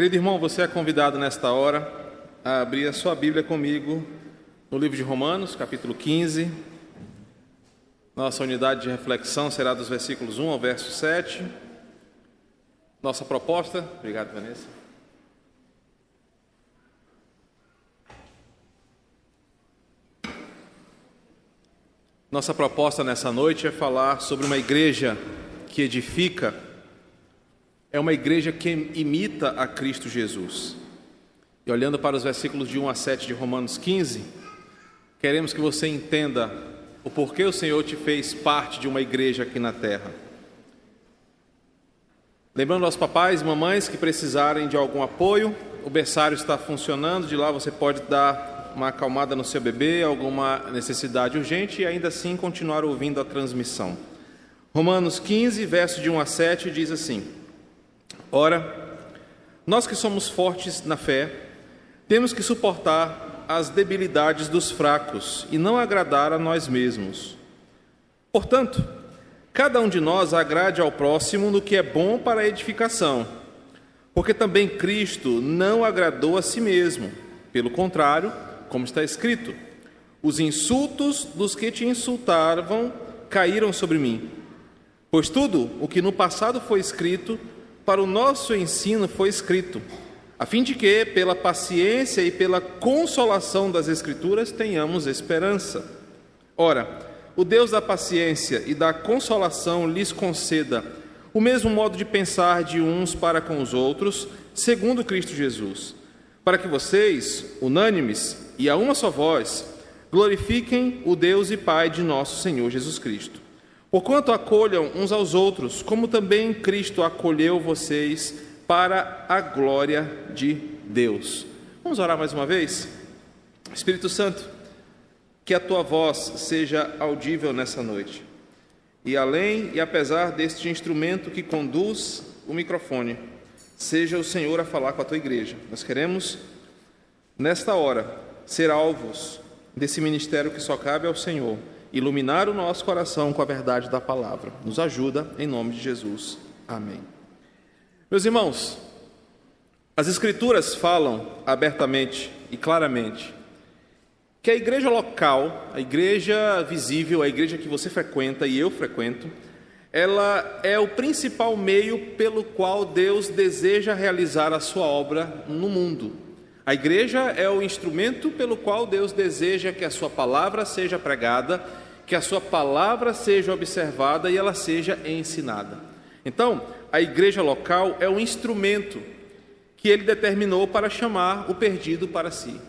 Querido irmão, você é convidado nesta hora a abrir a sua Bíblia comigo no livro de Romanos, capítulo 15. Nossa unidade de reflexão será dos versículos 1 ao verso 7. Nossa proposta, obrigado, Vanessa. Nossa proposta nessa noite é falar sobre uma igreja que edifica é uma igreja que imita a Cristo Jesus. E olhando para os versículos de 1 a 7 de Romanos 15, queremos que você entenda o porquê o Senhor te fez parte de uma igreja aqui na terra. Lembrando aos papais e mamães que precisarem de algum apoio, o berçário está funcionando, de lá você pode dar uma acalmada no seu bebê, alguma necessidade urgente e ainda assim continuar ouvindo a transmissão. Romanos 15, verso de 1 a 7 diz assim: Ora, nós que somos fortes na fé, temos que suportar as debilidades dos fracos e não agradar a nós mesmos. Portanto, cada um de nós agrade ao próximo no que é bom para a edificação, porque também Cristo não agradou a si mesmo. Pelo contrário, como está escrito: os insultos dos que te insultavam caíram sobre mim. Pois tudo o que no passado foi escrito para o nosso ensino foi escrito, a fim de que, pela paciência e pela consolação das Escrituras, tenhamos esperança. Ora, o Deus da paciência e da consolação lhes conceda o mesmo modo de pensar de uns para com os outros, segundo Cristo Jesus, para que vocês, unânimes e a uma só voz, glorifiquem o Deus e Pai de nosso Senhor Jesus Cristo. Porquanto acolham uns aos outros, como também Cristo acolheu vocês para a glória de Deus. Vamos orar mais uma vez? Espírito Santo, que a tua voz seja audível nessa noite. E além e apesar deste instrumento que conduz o microfone, seja o Senhor a falar com a tua igreja. Nós queremos, nesta hora, ser alvos desse ministério que só cabe ao Senhor iluminar o nosso coração com a verdade da palavra. Nos ajuda, em nome de Jesus. Amém. Meus irmãos, as Escrituras falam abertamente e claramente que a igreja local, a igreja visível, a igreja que você frequenta e eu frequento, ela é o principal meio pelo qual Deus deseja realizar a sua obra no mundo. A igreja é o instrumento pelo qual Deus deseja que a sua palavra seja pregada que a sua palavra seja observada e ela seja ensinada. Então, a igreja local é um instrumento que ele determinou para chamar o perdido para si.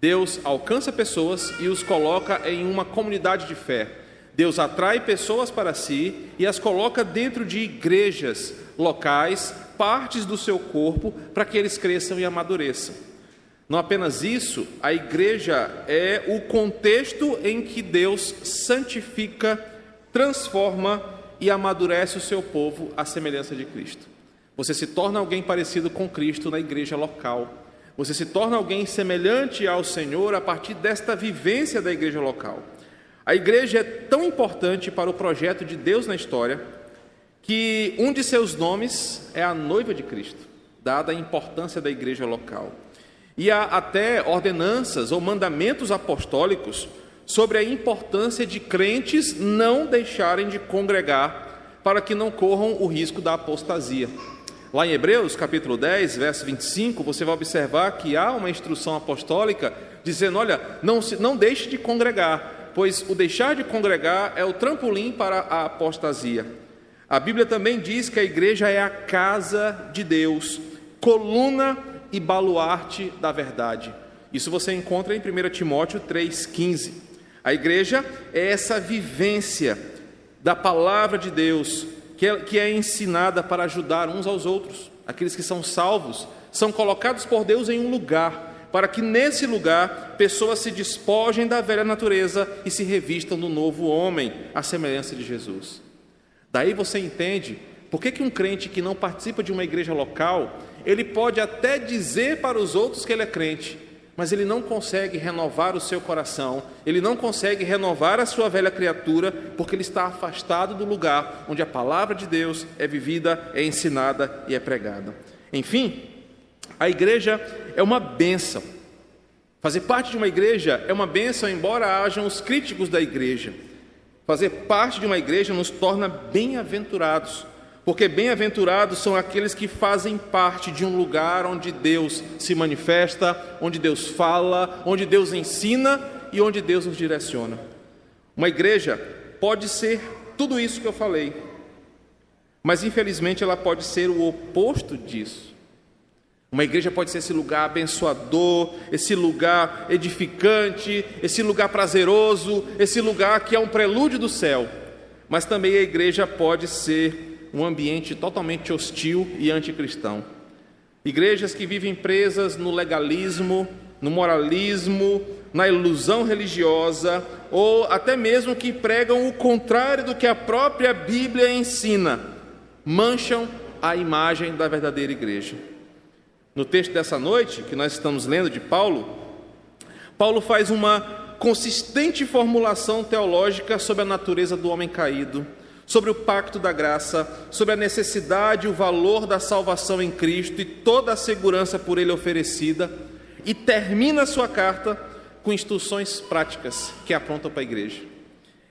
Deus alcança pessoas e os coloca em uma comunidade de fé. Deus atrai pessoas para si e as coloca dentro de igrejas locais, partes do seu corpo, para que eles cresçam e amadureçam. Não apenas isso, a igreja é o contexto em que Deus santifica, transforma e amadurece o seu povo à semelhança de Cristo. Você se torna alguém parecido com Cristo na igreja local. Você se torna alguém semelhante ao Senhor a partir desta vivência da igreja local. A igreja é tão importante para o projeto de Deus na história que um de seus nomes é a noiva de Cristo, dada a importância da igreja local. E há até ordenanças ou mandamentos apostólicos sobre a importância de crentes não deixarem de congregar para que não corram o risco da apostasia. Lá em Hebreus, capítulo 10, verso 25, você vai observar que há uma instrução apostólica dizendo: olha, não, se, não deixe de congregar, pois o deixar de congregar é o trampolim para a apostasia. A Bíblia também diz que a igreja é a casa de Deus, coluna e baluarte da verdade. Isso você encontra em 1 Timóteo 3,15. A igreja é essa vivência da palavra de Deus que é, que é ensinada para ajudar uns aos outros. Aqueles que são salvos são colocados por Deus em um lugar, para que nesse lugar pessoas se despojem da velha natureza e se revistam do novo homem, à semelhança de Jesus. Daí você entende por que, que um crente que não participa de uma igreja local ele pode até dizer para os outros que ele é crente, mas ele não consegue renovar o seu coração, ele não consegue renovar a sua velha criatura, porque ele está afastado do lugar onde a palavra de Deus é vivida, é ensinada e é pregada. Enfim, A igreja é uma bênção. Fazer parte de uma igreja é uma bênção, embora hajam os críticos da igreja. Fazer parte de uma igreja nos torna bem-aventurados, porque bem-aventurados são aqueles que fazem parte de um lugar onde Deus se manifesta, onde Deus fala, onde Deus ensina e onde Deus nos direciona. Uma igreja pode ser tudo isso que eu falei, mas infelizmente ela pode ser o oposto disso. Uma igreja pode ser esse lugar abençoador, esse lugar edificante, esse lugar prazeroso, esse lugar que é um prelúdio do céu. Mas também a igreja pode ser um ambiente totalmente hostil e anticristão. Igrejas que vivem presas no legalismo, no moralismo, na ilusão religiosa, ou até mesmo que pregam o contrário do que a própria Bíblia ensina, mancham a imagem da verdadeira igreja. No texto dessa noite, que nós estamos lendo de Paulo, Paulo faz uma consistente formulação teológica sobre a natureza do homem caído, sobre o pacto da graça, sobre a necessidade e o valor da salvação em Cristo e toda a segurança por ele oferecida, e termina sua carta com instruções práticas que aprontam para a igreja.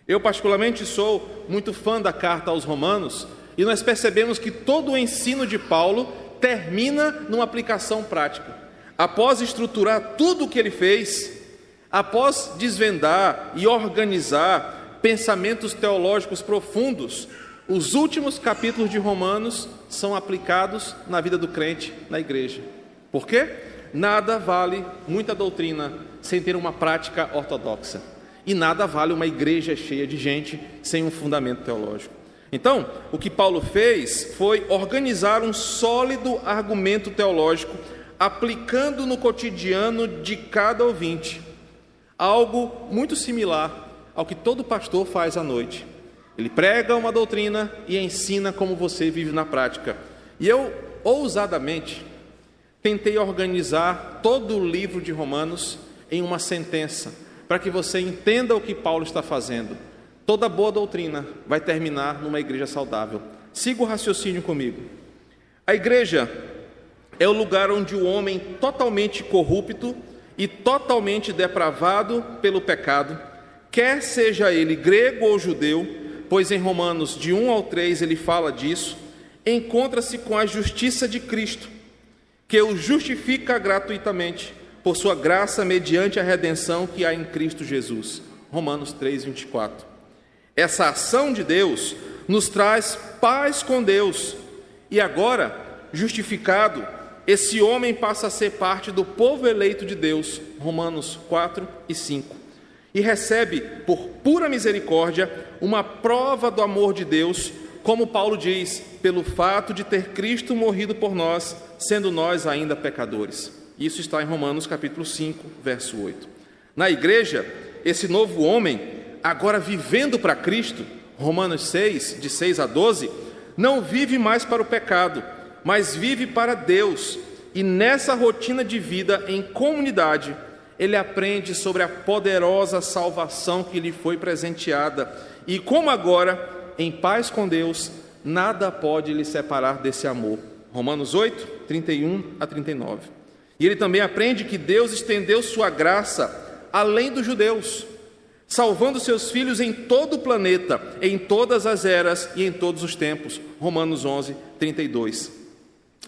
Eu, particularmente, sou muito fã da carta aos Romanos, e nós percebemos que todo o ensino de Paulo termina numa aplicação prática. Após estruturar tudo o que ele fez, após desvendar e organizar pensamentos teológicos profundos, os últimos capítulos de Romanos são aplicados na vida do crente, na igreja. Por quê? Nada vale muita doutrina sem ter uma prática ortodoxa. E nada vale uma igreja cheia de gente sem um fundamento teológico. Então, o que Paulo fez foi organizar um sólido argumento teológico, aplicando no cotidiano de cada ouvinte, algo muito similar ao que todo pastor faz à noite. Ele prega uma doutrina e ensina como você vive na prática. E eu, ousadamente, tentei organizar todo o livro de Romanos em uma sentença, para que você entenda o que Paulo está fazendo Toda boa doutrina vai terminar numa igreja saudável. Siga o raciocínio comigo. A igreja é o lugar onde o homem totalmente corrupto e totalmente depravado pelo pecado, quer seja ele grego ou judeu, pois em Romanos de 1 ao 3 ele fala disso, encontra-se com a justiça de Cristo, que o justifica gratuitamente por sua graça mediante a redenção que há em Cristo Jesus. Romanos 3, 24. Essa ação de Deus nos traz paz com Deus. E agora, justificado, esse homem passa a ser parte do povo eleito de Deus, Romanos 4 e 5. E recebe, por pura misericórdia, uma prova do amor de Deus, como Paulo diz, pelo fato de ter Cristo morrido por nós, sendo nós ainda pecadores. Isso está em Romanos capítulo 5, verso 8. Na igreja, esse novo homem agora vivendo para Cristo, Romanos 6, de 6 a 12, não vive mais para o pecado, mas vive para Deus. E nessa rotina de vida em comunidade, ele aprende sobre a poderosa salvação que lhe foi presenteada. E como agora, em paz com Deus, nada pode lhe separar desse amor. Romanos 8, 31 a 39. E ele também aprende que Deus estendeu sua graça além dos judeus salvando seus filhos em todo o planeta, em todas as eras e em todos os tempos. Romanos 11, 32.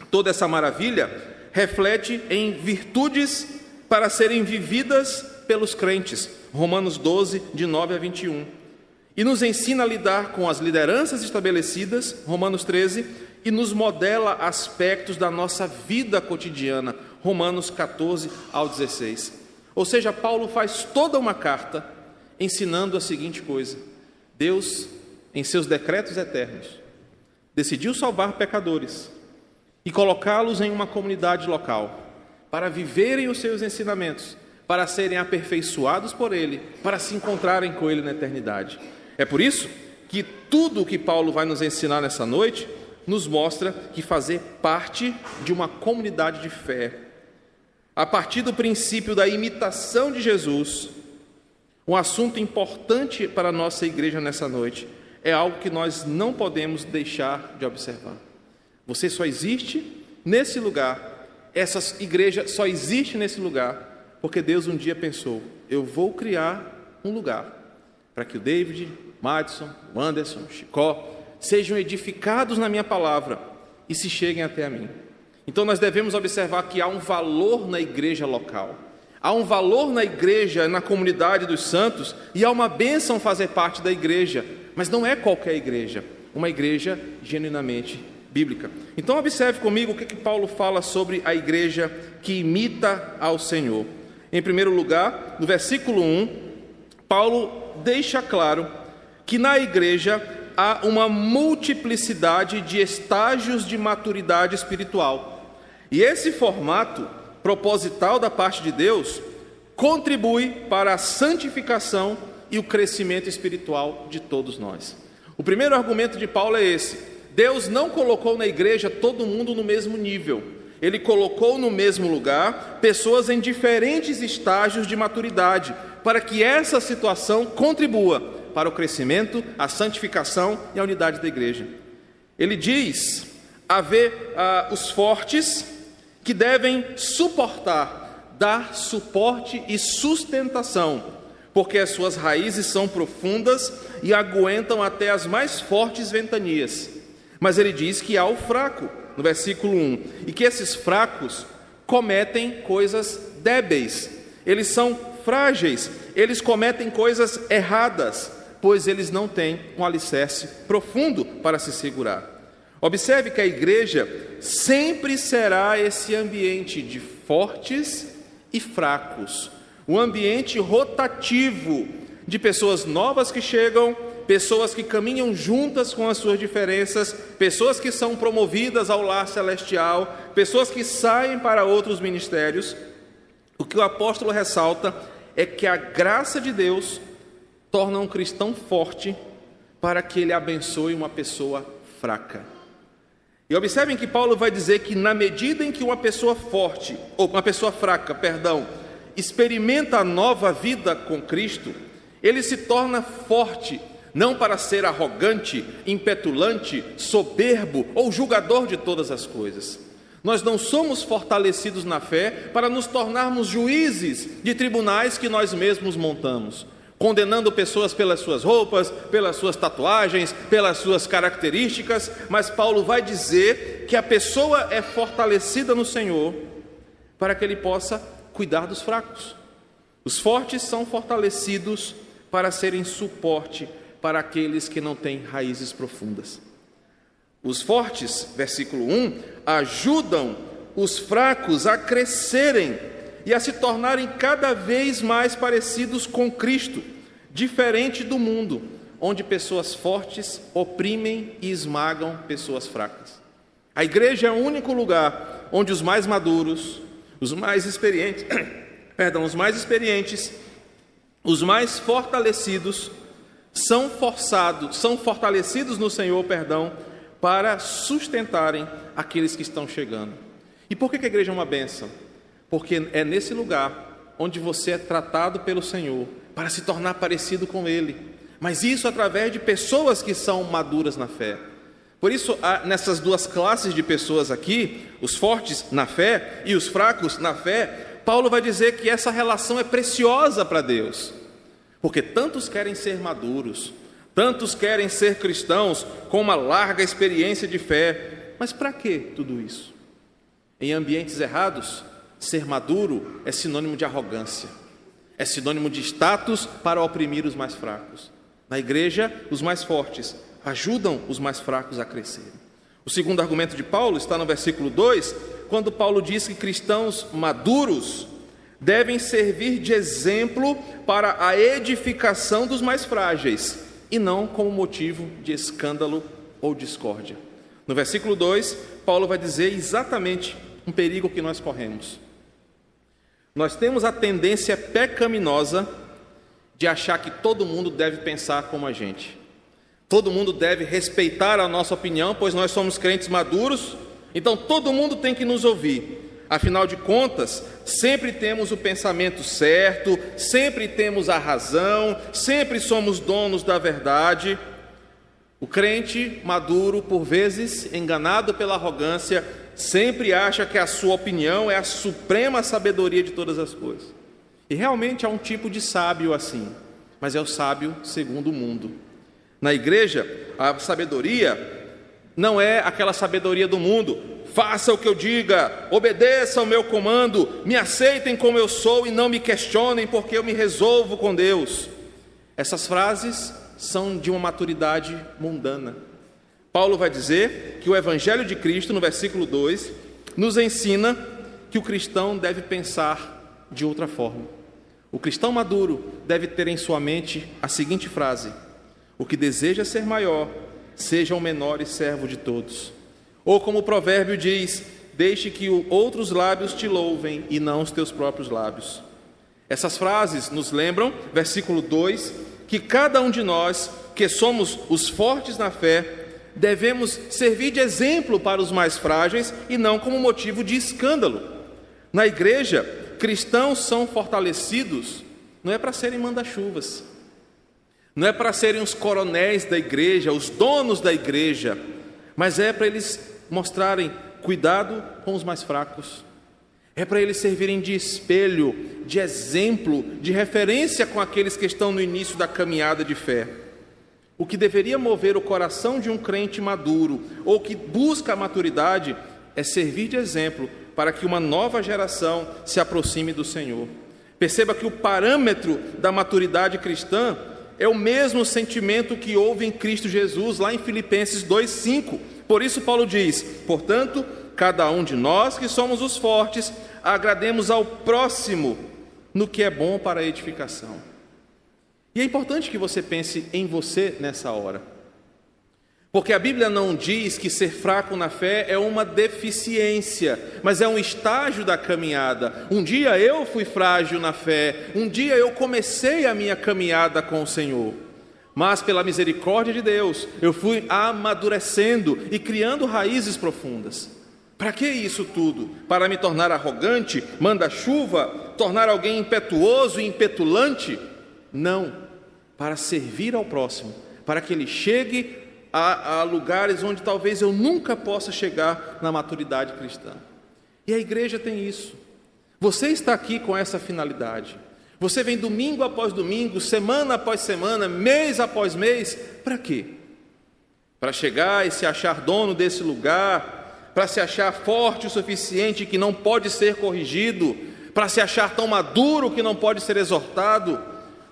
Toda essa maravilha reflete em virtudes para serem vividas pelos crentes. Romanos 12, de 9 a 21. E nos ensina a lidar com as lideranças estabelecidas, Romanos 13, e nos modela aspectos da nossa vida cotidiana, Romanos 14 ao 16. Ou seja, Paulo faz toda uma carta ensinando a seguinte coisa: Deus, em seus decretos eternos, decidiu salvar pecadores e colocá-los em uma comunidade local para viverem os seus ensinamentos, para serem aperfeiçoados por Ele, para se encontrarem com Ele na eternidade. É por isso que tudo o que Paulo vai nos ensinar nessa noite nos mostra que fazer parte de uma comunidade de fé, a partir do princípio da imitação de Jesus, um assunto importante para a nossa igreja nessa noite é algo que nós não podemos deixar de observar. Você só existe nesse lugar essa igreja só existe nesse lugar porque Deus um dia pensou: eu vou criar um lugar para que o David, Madison, o Anderson, o Chicó sejam edificados na minha palavra e se cheguem até a mim. Então nós devemos observar que há um valor na igreja local. Há um valor na igreja, na comunidade dos santos, e há uma bênção fazer parte da igreja, mas não é qualquer igreja, uma igreja genuinamente bíblica. Então observe comigo o que, que Paulo fala sobre a igreja que imita ao Senhor. Em primeiro lugar, no versículo 1, Paulo deixa claro que na igreja há uma multiplicidade de estágios de maturidade espiritual. E esse formato proposital da parte de Deus contribui para a santificação e o crescimento espiritual de todos nós. O primeiro argumento de Paulo é esse: Deus não colocou na igreja todo mundo no mesmo nível. Ele colocou no mesmo lugar pessoas em diferentes estágios de maturidade, para que essa situação contribua para o crescimento, a santificação e a unidade da igreja. Ele diz haver ah, os fortes que devem suportar, dar suporte e sustentação, porque as suas raízes são profundas e aguentam até as mais fortes ventanias. Mas ele diz que há o fraco, no versículo 1, e que esses fracos cometem coisas débeis, eles são frágeis, eles cometem coisas erradas, pois eles não têm um alicerce profundo para se segurar. Observe que a igreja sempre será esse ambiente de fortes e fracos, um ambiente rotativo de pessoas novas que chegam, pessoas que caminham juntas com as suas diferenças, pessoas que são promovidas ao lar celestial, pessoas que saem para outros ministérios. O que o apóstolo ressalta é que a graça de Deus torna um cristão forte para que ele abençoe uma pessoa fraca. E observem que Paulo vai dizer que na medida em que uma pessoa forte, ou uma pessoa fraca, perdão, experimenta a nova vida com Cristo, ele se torna forte, não para ser arrogante, impetulante, soberbo ou julgador de todas as coisas. Nós não somos fortalecidos na fé para nos tornarmos juízes de tribunais que nós mesmos montamos condenando pessoas pelas suas roupas, pelas suas tatuagens, pelas suas características, mas Paulo vai dizer que a pessoa é fortalecida no Senhor para que ele possa cuidar dos fracos. Os fortes são fortalecidos para serem suporte para aqueles que não têm raízes profundas. Os fortes, versículo 1, ajudam os fracos a crescerem e a se tornarem cada vez mais parecidos com Cristo, diferente do mundo, onde pessoas fortes oprimem e esmagam pessoas fracas. A igreja é o único lugar onde os mais maduros, os mais experientes, perdão, os mais experientes, os mais fortalecidos são forçados, são fortalecidos no Senhor, perdão, para sustentarem aqueles que estão chegando. E por que a igreja é uma bênção? porque é nesse lugar onde você é tratado pelo Senhor para se tornar parecido com Ele. Mas isso através de pessoas que são maduras na fé. Por isso, nessas duas classes de pessoas aqui, os fortes na fé e os fracos na fé, Paulo vai dizer que essa relação é preciosa para Deus. Porque tantos querem ser maduros, tantos querem ser cristãos com uma larga experiência de fé, mas para que tudo isso? Em ambientes errados, Ser maduro é sinônimo de arrogância, é sinônimo de status para oprimir os mais fracos. Na igreja, os mais fortes ajudam os mais fracos a crescerem. O segundo argumento de Paulo está no versículo 2, quando Paulo diz que cristãos maduros devem servir de exemplo para a edificação dos mais frágeis e não como motivo de escândalo ou discórdia. No versículo 2, Paulo vai dizer exatamente um perigo que nós corremos. Nós temos a tendência pecaminosa de achar que todo mundo deve pensar como a gente. Todo mundo deve respeitar a nossa opinião, pois nós somos crentes maduros, então todo mundo tem que nos ouvir. Afinal de contas, sempre temos o pensamento certo, sempre temos a razão, sempre somos donos da verdade. O crente maduro, por vezes enganado pela arrogância, sempre acha que a sua opinião é a suprema sabedoria de todas as coisas. E realmente há um tipo de sábio assim, mas é o sábio segundo o mundo. Na igreja, a sabedoria não é aquela sabedoria do mundo. Faça o que eu diga, obedeça ao meu comando, me aceitem como eu sou e não me questionem, porque eu me resolvo com Deus. Essas frases são de uma maturidade mundana. Paulo vai dizer que o Evangelho de Cristo, no versículo 2, nos ensina que o cristão deve pensar de outra forma. O cristão maduro deve ter em sua mente a seguinte frase: O que deseja ser maior, seja o menor e servo de todos. Ou como o provérbio diz: Deixe que outros lábios te louvem e não os teus próprios lábios. Essas frases nos lembram, versículo 2, que cada um de nós, que somos os fortes na fé, devemos servir de exemplo para os mais frágeis e não como motivo de escândalo. Na igreja, cristãos são fortalecidos não é para serem manda-chuvas, não é para serem os coronéis da igreja, os donos da igreja, mas é para eles mostrarem cuidado com os mais fracos. É para eles servirem de espelho, de exemplo, de referência com aqueles que estão no início da caminhada de fé. O que deveria mover o coração de um crente maduro ou que busca a maturidade é servir de exemplo para que uma nova geração se aproxime do Senhor. Perceba que o parâmetro da maturidade cristã é o mesmo sentimento que houve em Cristo Jesus, lá em Filipenses 2,5. Por isso, Paulo diz: portanto, cada um de nós que somos os fortes, agrademos ao próximo no que é bom para a edificação. E é importante que você pense em você nessa hora. Porque a Bíblia não diz que ser fraco na fé é uma deficiência, mas é um estágio da caminhada. Um dia eu fui frágil na fé, um dia eu comecei a minha caminhada com o Senhor. Mas pela misericórdia de Deus, eu fui amadurecendo e criando raízes profundas. Para que isso tudo? Para me tornar arrogante, manda-chuva, tornar alguém impetuoso e impetulante? Não, para servir ao próximo, para que ele chegue a, a lugares onde talvez eu nunca possa chegar na maturidade cristã. E a igreja tem isso. Você está aqui com essa finalidade. Você vem domingo após domingo, semana após semana, mês após mês, para quê? Para chegar e se achar dono desse lugar, para se achar forte o suficiente que não pode ser corrigido, para se achar tão maduro que não pode ser exortado,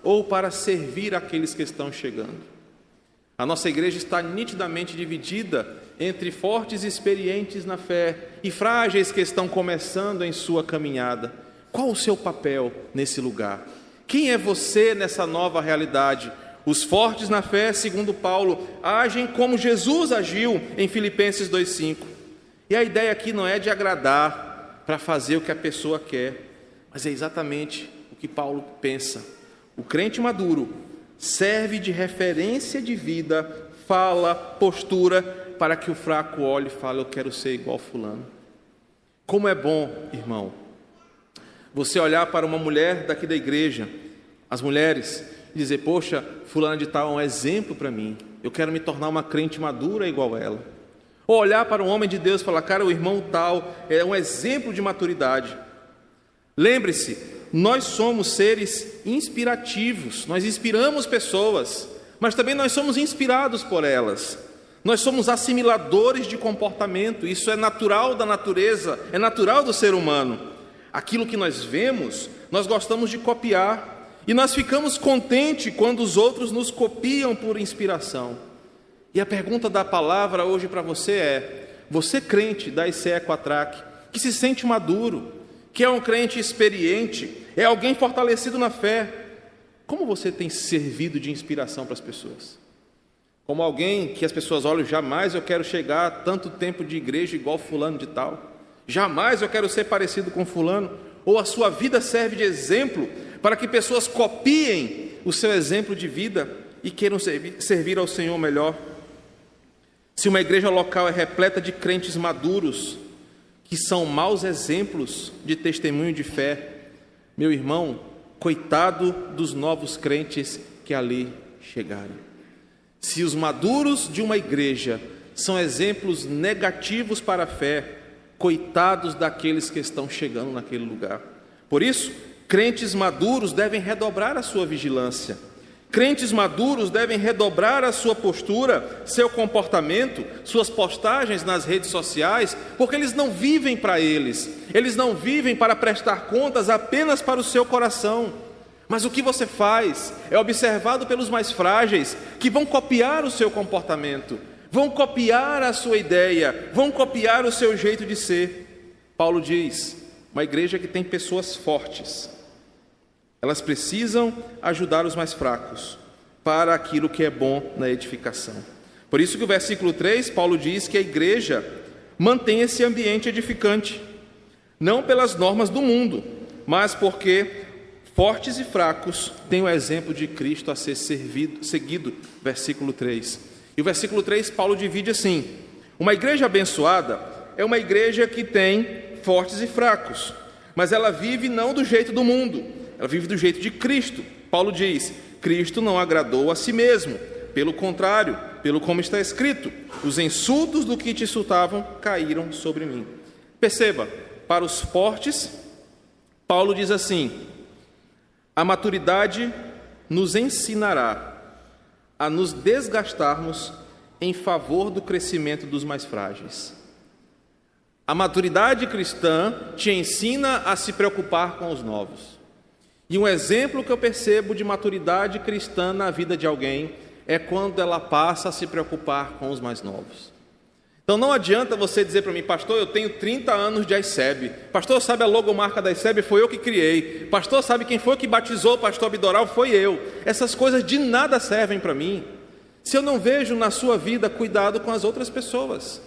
ou para servir aqueles que estão chegando. A nossa igreja está nitidamente dividida entre fortes e experientes na fé e frágeis que estão começando em sua caminhada. Qual o seu papel nesse lugar? Quem é você nessa nova realidade? Os fortes na fé, segundo Paulo, agem como Jesus agiu em Filipenses 2,5. E a ideia aqui não é de agradar para fazer o que a pessoa quer, mas é exatamente o que Paulo pensa. O crente maduro serve de referência de vida, fala, postura, para que o fraco olhe e fale: Eu quero ser igual Fulano. Como é bom, irmão, você olhar para uma mulher daqui da igreja, as mulheres, e dizer: Poxa, Fulano de Tal é um exemplo para mim, eu quero me tornar uma crente madura igual ela. Ou olhar para um homem de Deus e falar: Cara, o irmão tal é um exemplo de maturidade. Lembre-se, nós somos seres inspirativos, nós inspiramos pessoas, mas também nós somos inspirados por elas. Nós somos assimiladores de comportamento, isso é natural da natureza, é natural do ser humano. Aquilo que nós vemos, nós gostamos de copiar, e nós ficamos contentes quando os outros nos copiam por inspiração. E a pergunta da palavra hoje para você é: você crente da ICE Equatrac, que se sente maduro, que é um crente experiente, é alguém fortalecido na fé. Como você tem servido de inspiração para as pessoas? Como alguém que as pessoas olham, jamais eu quero chegar a tanto tempo de igreja igual fulano de tal. Jamais eu quero ser parecido com fulano. Ou a sua vida serve de exemplo para que pessoas copiem o seu exemplo de vida e queiram servir, ao Senhor melhor. Se uma igreja local é repleta de crentes maduros, que são maus exemplos de testemunho de fé. Meu irmão, coitado dos novos crentes que ali chegarem. Se os maduros de uma igreja são exemplos negativos para a fé, Coitados daqueles que estão chegando naquele lugar. Por isso, crentes maduros devem redobrar a sua vigilância. Crentes maduros devem redobrar a sua postura, seu comportamento, suas postagens nas redes sociais, porque eles não vivem para eles, eles não vivem para prestar contas apenas para o seu coração. Mas o que você faz é observado pelos mais frágeis, que vão copiar o seu comportamento, vão copiar a sua ideia, vão copiar o seu jeito de ser. Paulo diz: uma igreja que tem pessoas fortes, elas precisam ajudar os mais fracos para aquilo que é bom na edificação. Por isso que o versículo 3, Paulo diz que a igreja mantém esse ambiente edificante, não pelas normas do mundo, mas porque Fortes e fracos têm o exemplo de Cristo a ser servido, seguido, versículo 3. E o versículo 3, Paulo divide assim: Uma igreja abençoada é uma igreja que tem fortes e fracos, mas ela vive não do jeito do mundo, ela vive do jeito de Cristo. Paulo diz: Cristo não agradou a si mesmo, pelo contrário, pelo como está escrito: os insultos do que te insultavam caíram sobre mim. Perceba, para os fortes, Paulo diz assim: a maturidade nos ensinará a nos desgastarmos em favor do crescimento dos mais frágeis. A maturidade cristã te ensina a se preocupar com os novos. E um exemplo que eu percebo de maturidade cristã na vida de alguém é quando ela passa a se preocupar com os mais novos. Então não adianta você dizer para mim, pastor, eu tenho 30 anos de ICEB. Pastor, sabe a logomarca da ICEB? Foi eu que criei. Pastor, sabe quem foi que batizou o pastor Abdoral? Foi eu. Essas coisas de nada servem para mim. Se eu não vejo na sua vida cuidado com as outras pessoas.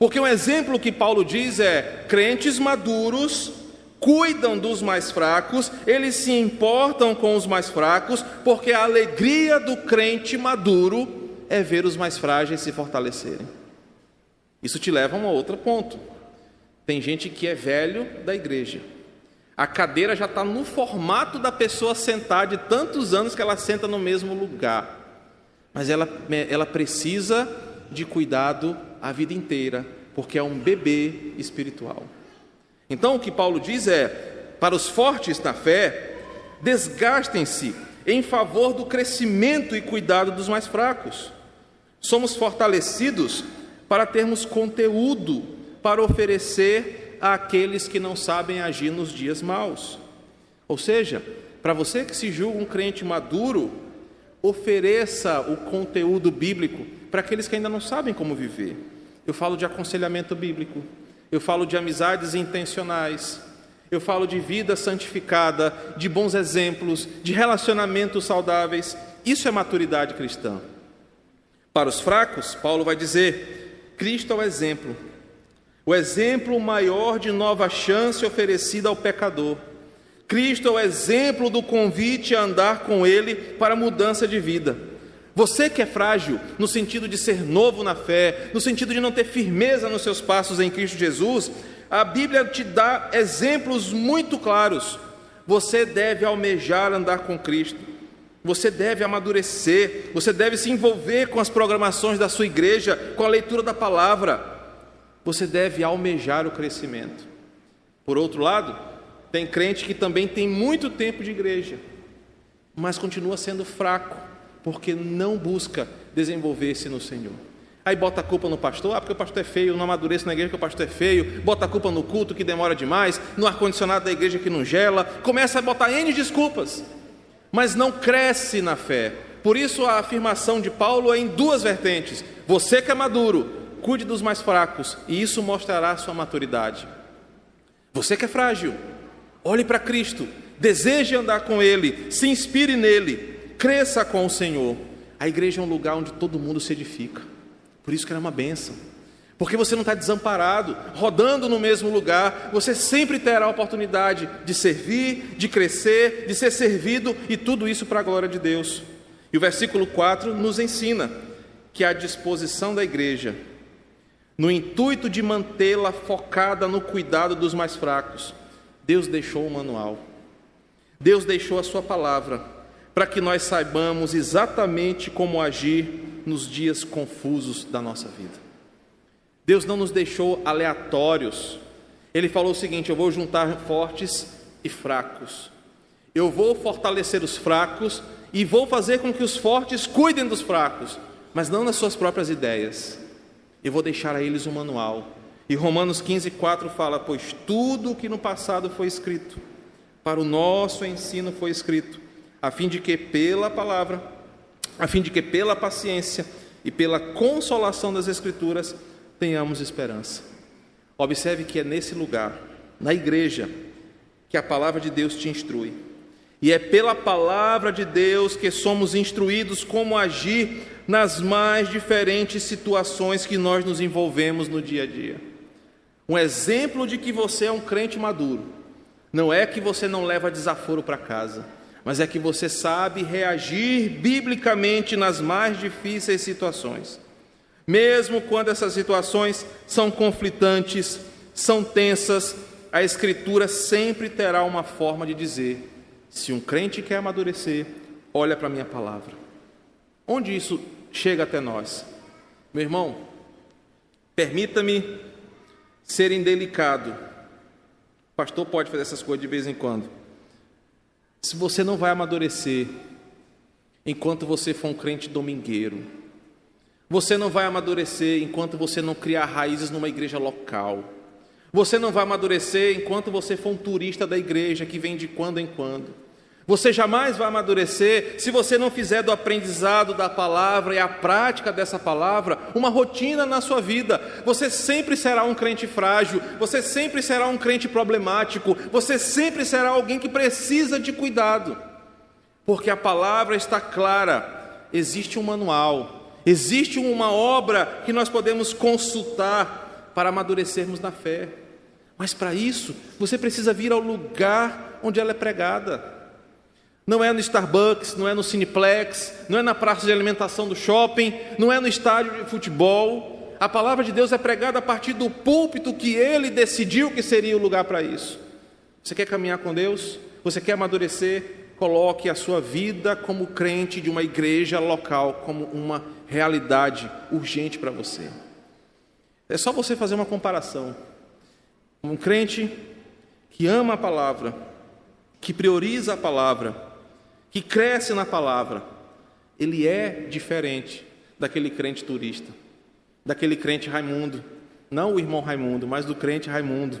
Porque um exemplo que Paulo diz é: crentes maduros cuidam dos mais fracos, eles se importam com os mais fracos, porque a alegria do crente maduro é ver os mais frágeis se fortalecerem. Isso te leva a um outro ponto. Tem gente que é velho da igreja. A cadeira já está no formato da pessoa sentar de tantos anos que ela senta no mesmo lugar. Mas ela, ela precisa de cuidado a vida inteira, porque é um bebê espiritual. Então o que Paulo diz é: para os fortes na fé, desgastem-se em favor do crescimento e cuidado dos mais fracos. Somos fortalecidos para termos conteúdo para oferecer àqueles que não sabem agir nos dias maus. Ou seja, para você que se julga um crente maduro, ofereça o conteúdo bíblico para aqueles que ainda não sabem como viver. Eu falo de aconselhamento bíblico, eu falo de amizades intencionais, eu falo de vida santificada, de bons exemplos, de relacionamentos saudáveis. Isso é maturidade cristã. Para os fracos, Paulo vai dizer: Cristo é o exemplo, o exemplo maior de nova chance oferecida ao pecador. Cristo é o exemplo do convite a andar com Ele para mudança de vida. Você que é frágil, no sentido de ser novo na fé, no sentido de não ter firmeza nos seus passos em Cristo Jesus, a Bíblia te dá exemplos muito claros. Você deve almejar andar com Cristo. Você deve amadurecer, você deve se envolver com as programações da sua igreja, com a leitura da palavra. Você deve almejar o crescimento. Por outro lado, tem crente que também tem muito tempo de igreja, mas continua sendo fraco, porque não busca desenvolver-se no Senhor. Aí bota a culpa no pastor, ah, porque o pastor é feio, não amadurece na igreja porque o pastor é feio, bota a culpa no culto que demora demais, no ar-condicionado da igreja que não gela, começa a botar N desculpas mas não cresce na fé. Por isso a afirmação de Paulo é em duas vertentes. Você que é maduro, cuide dos mais fracos, e isso mostrará sua maturidade. Você que é frágil, olhe para Cristo, deseje andar com Ele, se inspire nele, cresça com o Senhor. A igreja é um lugar onde todo mundo se edifica, por isso que ela é uma bênção porque você não está desamparado, rodando no mesmo lugar, você sempre terá a oportunidade de servir, de crescer, de ser servido e tudo isso para a glória de Deus. E o versículo 4 nos ensina que a disposição da igreja, no intuito de mantê-la focada no cuidado dos mais fracos, Deus deixou o manual, Deus deixou a Sua palavra, para que nós saibamos exatamente como agir nos dias confusos da nossa vida. Deus não nos deixou aleatórios. Ele falou o seguinte: Eu vou juntar fortes e fracos. Eu vou fortalecer os fracos e vou fazer com que os fortes cuidem dos fracos, mas não nas suas próprias ideias. Eu vou deixar a eles um manual. E Romanos 15, 4 fala: Pois tudo o que no passado foi escrito, para o nosso ensino foi escrito, a fim de que pela palavra, a fim de que pela paciência e pela consolação das Escrituras tenhamos esperança. Observe que é nesse lugar, na igreja, que a palavra de Deus te instrui. E é pela palavra de Deus que somos instruídos como agir nas mais diferentes situações que nós nos envolvemos no dia a dia. Um exemplo de que você é um crente maduro não é que você não leva desaforo para casa, mas é que você sabe reagir biblicamente nas mais difíceis situações. Mesmo quando essas situações são conflitantes, são tensas, a Escritura sempre terá uma forma de dizer: se um crente quer amadurecer, olha para a minha palavra. Onde isso chega até nós? Meu irmão, permita-me ser indelicado. O pastor pode fazer essas coisas de vez em quando. Se você não vai amadurecer enquanto você for um crente domingueiro, você não vai amadurecer enquanto você não criar raízes numa igreja local. Você não vai amadurecer enquanto você for um turista da igreja que vem de quando em quando. Você jamais vai amadurecer se você não fizer do aprendizado da palavra e a prática dessa palavra uma rotina na sua vida. Você sempre será um crente frágil, você sempre será um crente problemático, você sempre será alguém que precisa de cuidado. Porque a palavra está clara, existe um manual, Existe uma obra que nós podemos consultar para amadurecermos na fé. Mas para isso, você precisa vir ao lugar onde ela é pregada. Não é no Starbucks, não é no Cineplex, não é na praça de alimentação do shopping, não é no estádio de futebol. A palavra de Deus é pregada a partir do púlpito que ele decidiu que seria o lugar para isso. Você quer caminhar com Deus? Você quer amadurecer? Coloque a sua vida como crente de uma igreja local como uma realidade urgente para você. É só você fazer uma comparação. Um crente que ama a palavra, que prioriza a palavra, que cresce na palavra, ele é diferente daquele crente turista, daquele crente Raimundo, não o irmão Raimundo, mas do crente Raimundo.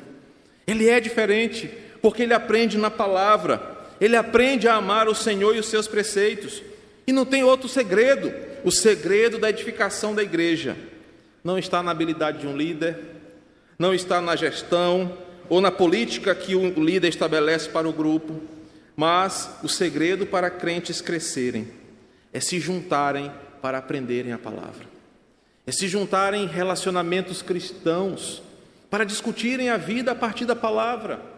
Ele é diferente porque ele aprende na palavra, ele aprende a amar o Senhor e os seus preceitos. E não tem outro segredo. O segredo da edificação da igreja não está na habilidade de um líder, não está na gestão ou na política que o líder estabelece para o grupo, mas o segredo para crentes crescerem é se juntarem para aprenderem a palavra, é se juntarem em relacionamentos cristãos para discutirem a vida a partir da palavra.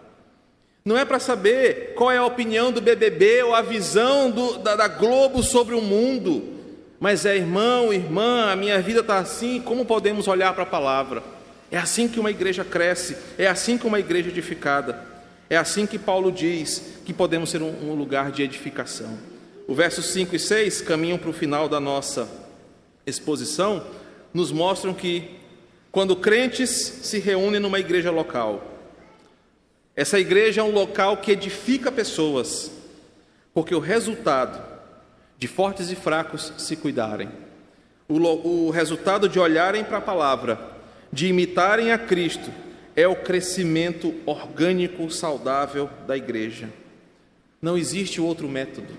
Não é para saber qual é a opinião do BBB ou a visão do, da, da Globo sobre o mundo, mas é irmão, irmã, a minha vida está assim, como podemos olhar para a palavra? É assim que uma igreja cresce, é assim que uma igreja é edificada, é assim que Paulo diz que podemos ser um, um lugar de edificação. O versos 5 e 6 caminham para o final da nossa exposição, nos mostram que quando crentes se reúnem numa igreja local, essa igreja é um local que edifica pessoas, porque o resultado de fortes e fracos se cuidarem, o, o resultado de olharem para a palavra, de imitarem a Cristo, é o crescimento orgânico saudável da igreja. Não existe outro método.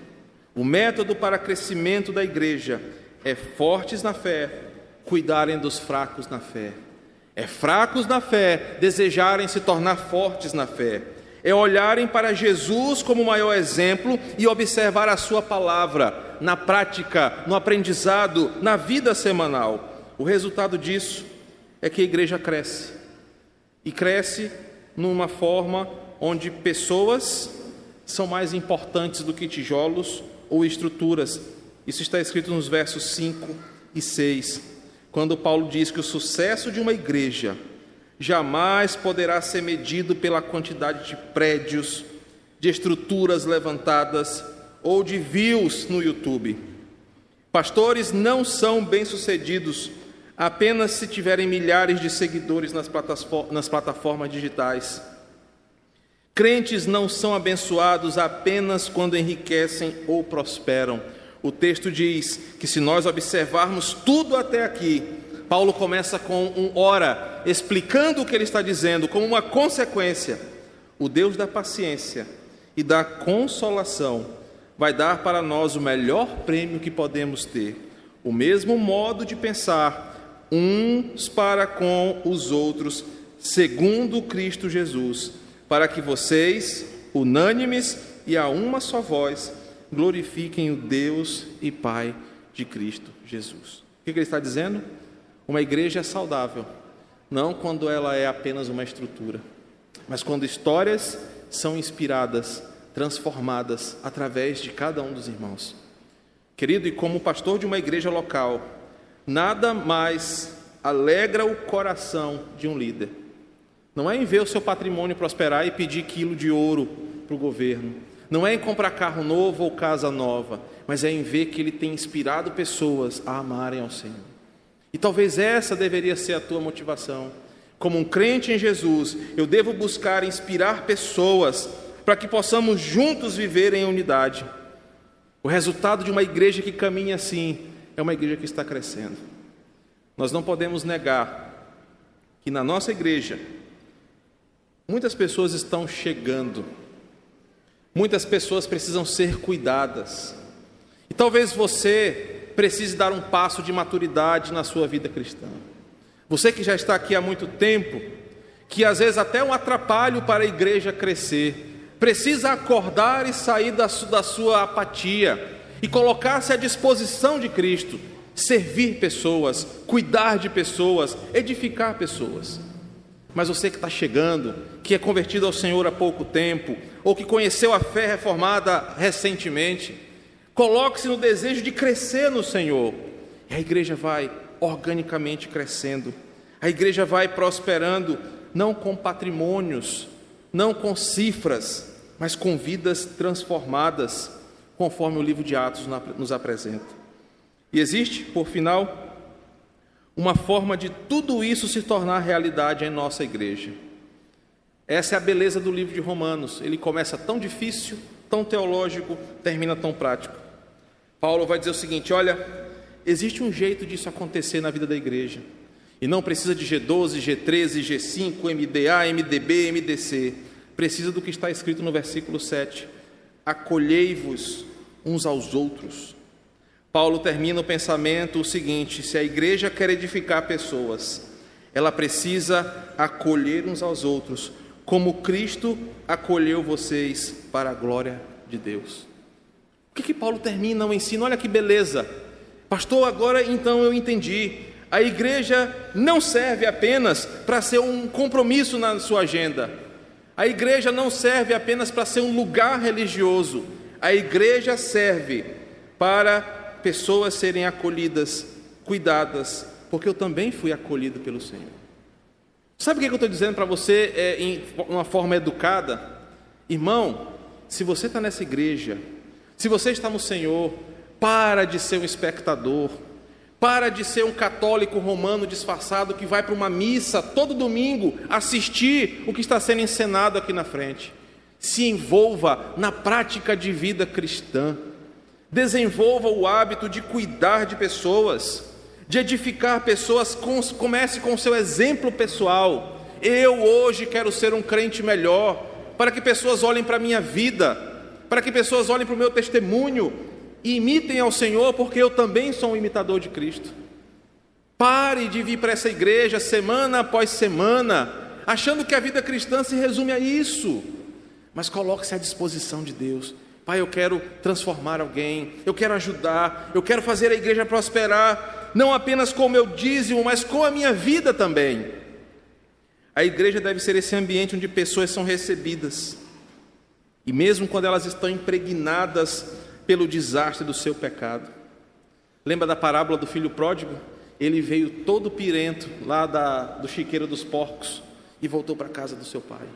O método para crescimento da igreja é fortes na fé, cuidarem dos fracos na fé. É fracos na fé desejarem se tornar fortes na fé. É olharem para Jesus como o maior exemplo e observar a Sua palavra na prática, no aprendizado, na vida semanal. O resultado disso é que a igreja cresce. E cresce numa forma onde pessoas são mais importantes do que tijolos ou estruturas. Isso está escrito nos versos 5 e 6 quando Paulo diz que o sucesso de uma igreja jamais poderá ser medido pela quantidade de prédios, de estruturas levantadas ou de views no YouTube. Pastores não são bem-sucedidos apenas se tiverem milhares de seguidores nas plataformas digitais. Crentes não são abençoados apenas quando enriquecem ou prosperam. O texto diz que se nós observarmos tudo até aqui, Paulo começa com um ora, explicando o que ele está dizendo, como uma consequência. O Deus da paciência e da consolação vai dar para nós o melhor prêmio que podemos ter, o mesmo modo de pensar uns para com os outros, segundo Cristo Jesus, para que vocês, unânimes e a uma só voz, glorifiquem o Deus e Pai de Cristo Jesus. O que ele está dizendo? Uma igreja é saudável, não quando ela é apenas uma estrutura, mas quando histórias são inspiradas, transformadas através de cada um dos irmãos. Querido, e como pastor de uma igreja local, nada mais alegra o coração de um líder. Não é em ver o seu patrimônio prosperar e pedir quilo de ouro para o governo. Não é em comprar carro novo ou casa nova, mas é em ver que ele tem inspirado pessoas a amarem ao Senhor. E talvez essa deveria ser a tua motivação. Como um crente em Jesus, eu devo buscar inspirar pessoas para que possamos juntos viver em unidade. O resultado de uma igreja que caminha assim é uma igreja que está crescendo. Nós não podemos negar que na nossa igreja muitas pessoas estão chegando, muitas pessoas precisam ser cuidadas. E talvez você precise dar um passo de maturidade na sua vida cristã. Você que já está aqui há muito tempo, que às vezes até é um atrapalho para a igreja crescer, precisa acordar e sair da, da sua apatia e colocar-se à disposição de Cristo, servir pessoas, cuidar de pessoas, edificar pessoas. Mas você que está chegando, que é convertido ao Senhor há pouco tempo, ou que conheceu a fé reformada recentemente, Coloque-se no desejo de crescer no Senhor. E a igreja vai organicamente crescendo. A igreja vai prosperando, não com patrimônios, não com cifras, mas com vidas transformadas, conforme o livro de Atos nos apresenta. E existe, por final, uma forma de tudo isso se tornar realidade em nossa igreja. Essa é a beleza do livro de Romanos. Ele começa tão difícil, tão teológico, termina tão prático. Paulo vai dizer o seguinte: olha, existe um jeito disso acontecer na vida da igreja. E não precisa de G12, G13, G5, MDA, MDB, MDC. Precisa do que está escrito no versículo 7. Acolhei-vos uns aos outros. Paulo termina o pensamento o seguinte: se a igreja quer edificar pessoas, ela precisa acolher uns aos outros, como Cristo acolheu vocês para a glória de Deus que, que Paulo termina o ensino? Olha que beleza. Pastor, agora então eu entendi. A igreja não serve apenas para ser um compromisso na sua agenda. A igreja não serve apenas para ser um lugar religioso. A igreja serve para pessoas serem acolhidas, cuidadas, porque eu também fui acolhido pelo Senhor. Sabe o que eu estou dizendo para você é, em uma forma educada? Irmão, se você está nessa igreja se você está no Senhor, para de ser um espectador, para de ser um católico romano disfarçado que vai para uma missa todo domingo assistir o que está sendo encenado aqui na frente. Se envolva na prática de vida cristã. Desenvolva o hábito de cuidar de pessoas, de edificar pessoas. Comece com o seu exemplo pessoal. Eu hoje quero ser um crente melhor, para que pessoas olhem para a minha vida para que pessoas olhem para o meu testemunho e imitem ao Senhor, porque eu também sou um imitador de Cristo. Pare de vir para essa igreja semana após semana, achando que a vida cristã se resume a isso, mas coloque-se à disposição de Deus. Pai, eu quero transformar alguém, eu quero ajudar, eu quero fazer a igreja prosperar, não apenas com o meu dízimo, mas com a minha vida também. A igreja deve ser esse ambiente onde pessoas são recebidas, e mesmo quando elas estão impregnadas pelo desastre do seu pecado. Lembra da parábola do filho pródigo? Ele veio todo pirento lá da, do chiqueiro dos porcos e voltou para a casa do seu pai.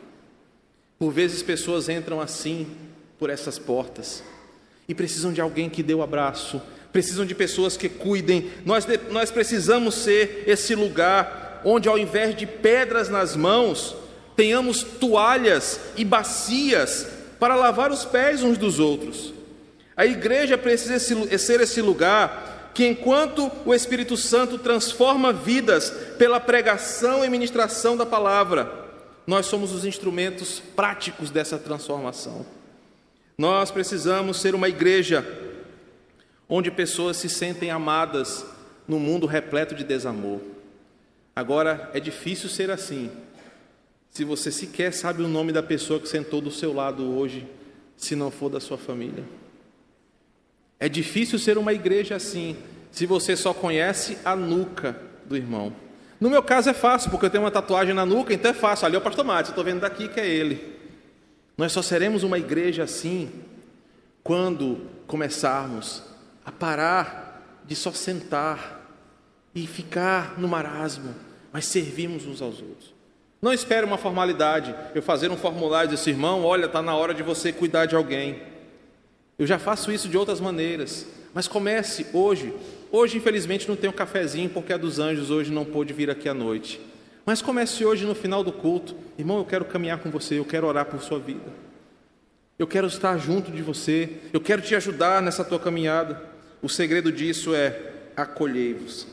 Por vezes pessoas entram assim por essas portas e precisam de alguém que dê o abraço, precisam de pessoas que cuidem. Nós, nós precisamos ser esse lugar onde, ao invés de pedras nas mãos, tenhamos toalhas e bacias para lavar os pés uns dos outros. A igreja precisa ser esse lugar que, enquanto o Espírito Santo transforma vidas pela pregação e ministração da palavra, nós somos os instrumentos práticos dessa transformação. Nós precisamos ser uma igreja onde pessoas se sentem amadas no mundo repleto de desamor. Agora, é difícil ser assim, se você sequer sabe o nome da pessoa que sentou do seu lado hoje, se não for da sua família. É difícil ser uma igreja assim, se você só conhece a nuca do irmão. No meu caso é fácil, porque eu tenho uma tatuagem na nuca, então é fácil. Ali é o pastor Matos, estou vendo daqui que é ele. Nós só seremos uma igreja assim quando começarmos a parar de só sentar e ficar no marasmo, mas servirmos uns aos outros. Não espere uma formalidade, eu fazer um formulário desse irmão, olha, está na hora de você cuidar de alguém. Eu já faço isso de outras maneiras, mas comece hoje. Hoje, infelizmente, não um cafezinho porque a dos anjos hoje não pôde vir aqui à noite. Mas comece hoje no final do culto. Irmão, eu quero caminhar com você, eu quero orar por sua vida. Eu quero estar junto de você, eu quero te ajudar nessa tua caminhada. O segredo disso é acolhei-vos.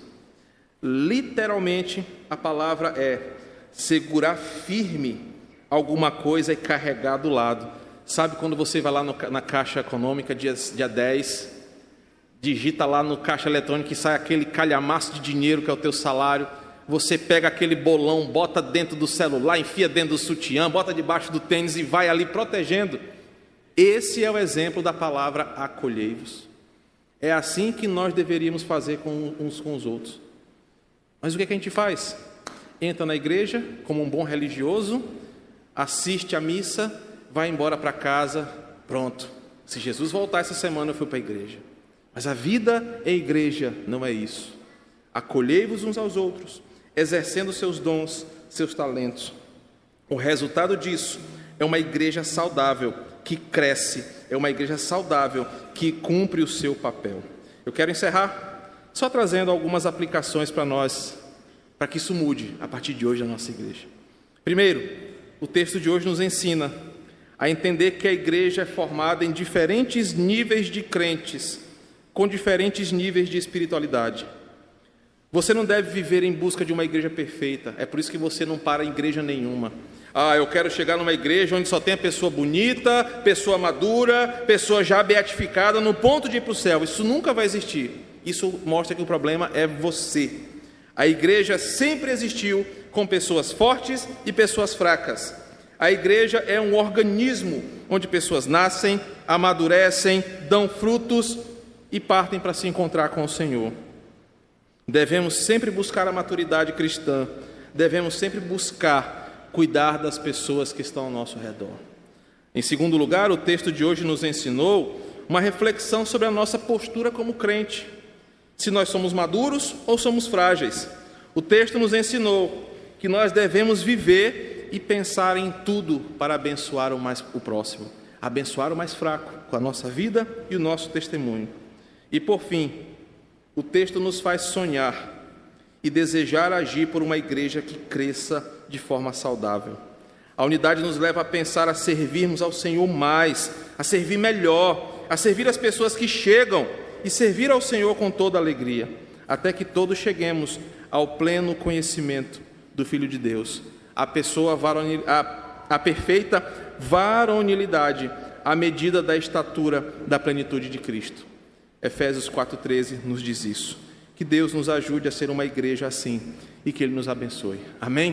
Literalmente, a palavra é segurar firme alguma coisa e carregar do lado. Sabe quando você vai lá no, na caixa econômica, dia, dia 10, digita lá no caixa eletrônico e sai aquele calhamaço de dinheiro que é o teu salário, você pega aquele bolão, bota dentro do celular, enfia dentro do sutiã, bota debaixo do tênis e vai ali protegendo. Esse é o exemplo da palavra acolhei-vos. É assim que nós deveríamos fazer com uns com os outros. Mas o que, é que a gente faz? Entra na igreja como um bom religioso, assiste a missa, vai embora para casa, pronto. Se Jesus voltar essa semana, eu fui para a igreja. Mas a vida em igreja não é isso. Acolhei-vos uns aos outros, exercendo seus dons, seus talentos. O resultado disso é uma igreja saudável, que cresce, é uma igreja saudável, que cumpre o seu papel. Eu quero encerrar só trazendo algumas aplicações para nós, para que isso mude a partir de hoje na nossa igreja. Primeiro, o texto de hoje nos ensina a entender que a igreja é formada em diferentes níveis de crentes, com diferentes níveis de espiritualidade. Você não deve viver em busca de uma igreja perfeita, é por isso que você não para em igreja nenhuma. Ah, eu quero chegar numa igreja onde só tem pessoa bonita, pessoa madura, pessoa já beatificada, no ponto de ir para o céu. Isso nunca vai existir. Isso mostra que o problema é você. A igreja sempre existiu com pessoas fortes e pessoas fracas. A igreja é um organismo onde pessoas nascem, amadurecem, dão frutos e partem para se encontrar com o Senhor. Devemos sempre buscar a maturidade cristã, devemos sempre buscar cuidar das pessoas que estão ao nosso redor. Em segundo lugar, o texto de hoje nos ensinou uma reflexão sobre a nossa postura como crente. Se nós somos maduros ou somos frágeis. O texto nos ensinou que nós devemos viver e pensar em tudo para abençoar o, mais, o próximo, abençoar o mais fraco com a nossa vida e o nosso testemunho. E por fim, o texto nos faz sonhar e desejar agir por uma igreja que cresça de forma saudável. A unidade nos leva a pensar a servirmos ao Senhor mais, a servir melhor, a servir as pessoas que chegam e servir ao Senhor com toda alegria, até que todos cheguemos ao pleno conhecimento do Filho de Deus a pessoa varonil, a, a perfeita varonilidade à medida da estatura da plenitude de Cristo. Efésios 4,13 nos diz isso. Que Deus nos ajude a ser uma igreja assim e que Ele nos abençoe. Amém?